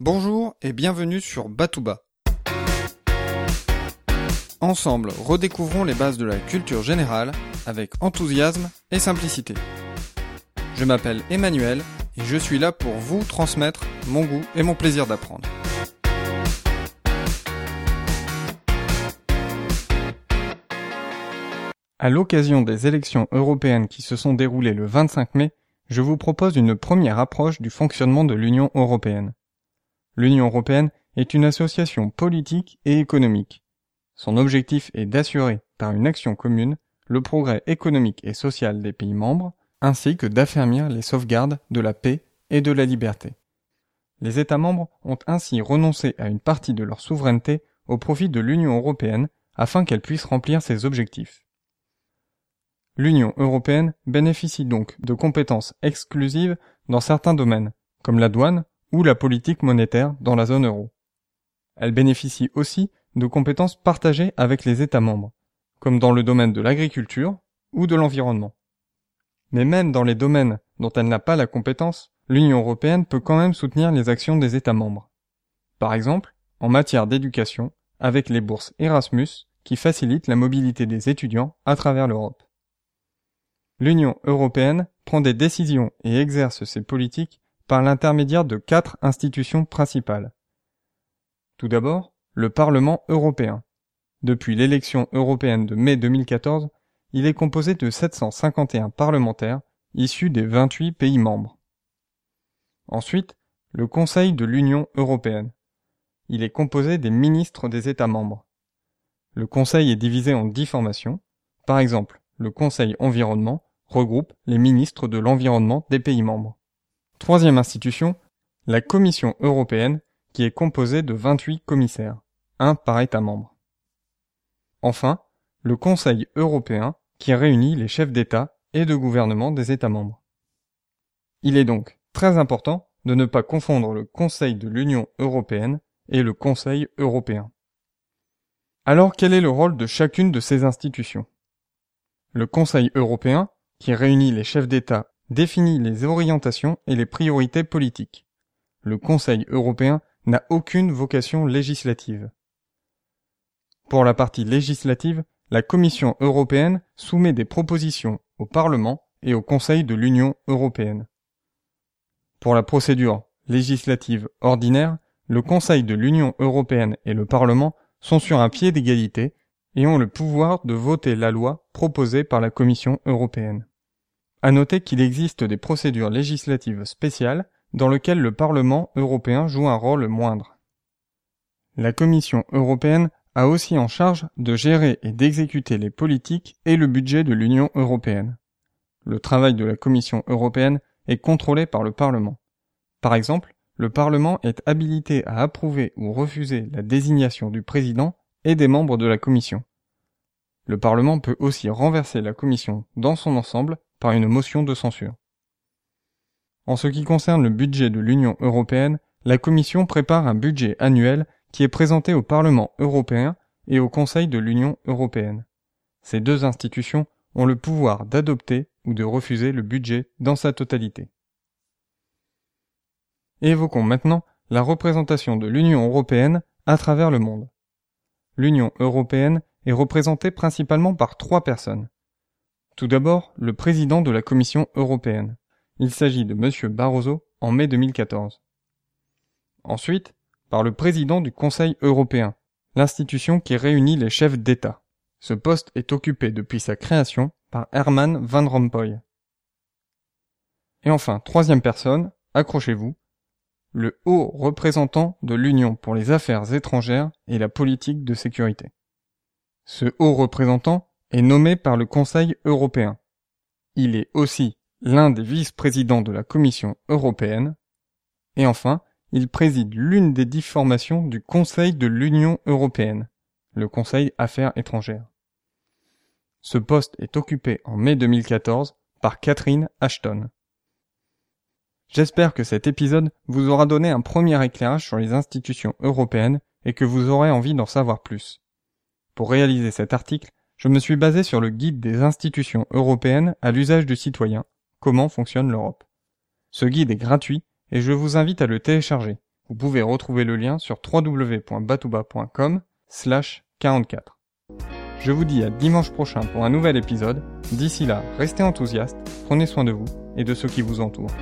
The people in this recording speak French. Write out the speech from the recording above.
Bonjour et bienvenue sur Batouba. Ensemble, redécouvrons les bases de la culture générale avec enthousiasme et simplicité. Je m'appelle Emmanuel et je suis là pour vous transmettre mon goût et mon plaisir d'apprendre. À l'occasion des élections européennes qui se sont déroulées le 25 mai, je vous propose une première approche du fonctionnement de l'Union européenne. L'Union européenne est une association politique et économique. Son objectif est d'assurer, par une action commune, le progrès économique et social des pays membres, ainsi que d'affermir les sauvegardes de la paix et de la liberté. Les États membres ont ainsi renoncé à une partie de leur souveraineté au profit de l'Union européenne afin qu'elle puisse remplir ses objectifs. L'Union européenne bénéficie donc de compétences exclusives dans certains domaines, comme la douane ou la politique monétaire dans la zone euro. Elle bénéficie aussi de compétences partagées avec les États membres, comme dans le domaine de l'agriculture ou de l'environnement. Mais même dans les domaines dont elle n'a pas la compétence, l'Union européenne peut quand même soutenir les actions des États membres. Par exemple, en matière d'éducation, avec les bourses Erasmus qui facilitent la mobilité des étudiants à travers l'Europe. L'Union européenne prend des décisions et exerce ses politiques par l'intermédiaire de quatre institutions principales. Tout d'abord, le Parlement européen. Depuis l'élection européenne de mai 2014, il est composé de 751 parlementaires issus des 28 pays membres. Ensuite, le Conseil de l'Union européenne. Il est composé des ministres des États membres. Le Conseil est divisé en dix formations, par exemple le Conseil environnement, regroupe les ministres de l'environnement des pays membres. Troisième institution, la Commission européenne, qui est composée de 28 commissaires, un par État membre. Enfin, le Conseil européen, qui réunit les chefs d'État et de gouvernement des États membres. Il est donc très important de ne pas confondre le Conseil de l'Union européenne et le Conseil européen. Alors quel est le rôle de chacune de ces institutions? Le Conseil européen qui réunit les chefs d'État, définit les orientations et les priorités politiques. Le Conseil européen n'a aucune vocation législative. Pour la partie législative, la Commission européenne soumet des propositions au Parlement et au Conseil de l'Union européenne. Pour la procédure législative ordinaire, le Conseil de l'Union européenne et le Parlement sont sur un pied d'égalité et ont le pouvoir de voter la loi proposée par la Commission européenne. À noter qu'il existe des procédures législatives spéciales dans lesquelles le Parlement européen joue un rôle moindre. La Commission européenne a aussi en charge de gérer et d'exécuter les politiques et le budget de l'Union européenne. Le travail de la Commission européenne est contrôlé par le Parlement. Par exemple, le Parlement est habilité à approuver ou refuser la désignation du président et des membres de la Commission. Le Parlement peut aussi renverser la Commission dans son ensemble par une motion de censure. En ce qui concerne le budget de l'Union européenne, la Commission prépare un budget annuel qui est présenté au Parlement européen et au Conseil de l'Union européenne. Ces deux institutions ont le pouvoir d'adopter ou de refuser le budget dans sa totalité. Évoquons maintenant la représentation de l'Union européenne à travers le monde. L'Union européenne est représentée principalement par trois personnes. Tout d'abord, le président de la Commission européenne. Il s'agit de M. Barroso en mai 2014. Ensuite, par le président du Conseil européen, l'institution qui réunit les chefs d'État. Ce poste est occupé depuis sa création par Herman Van Rompuy. Et enfin, troisième personne, accrochez-vous, le haut représentant de l'Union pour les affaires étrangères et la politique de sécurité. Ce haut représentant est nommé par le Conseil européen. Il est aussi l'un des vice-présidents de la Commission européenne. Et enfin, il préside l'une des dix formations du Conseil de l'Union européenne, le Conseil Affaires étrangères. Ce poste est occupé en mai 2014 par Catherine Ashton. J'espère que cet épisode vous aura donné un premier éclairage sur les institutions européennes et que vous aurez envie d'en savoir plus. Pour réaliser cet article, je me suis basé sur le guide des institutions européennes à l'usage du citoyen, comment fonctionne l'Europe. Ce guide est gratuit et je vous invite à le télécharger, Vous pouvez retrouver le lien sur www.batouba.com slash 44. Je vous dis à dimanche prochain pour un nouvel épisode. D'ici là, restez enthousiastes, prenez soin de vous et de ceux qui vous entourent.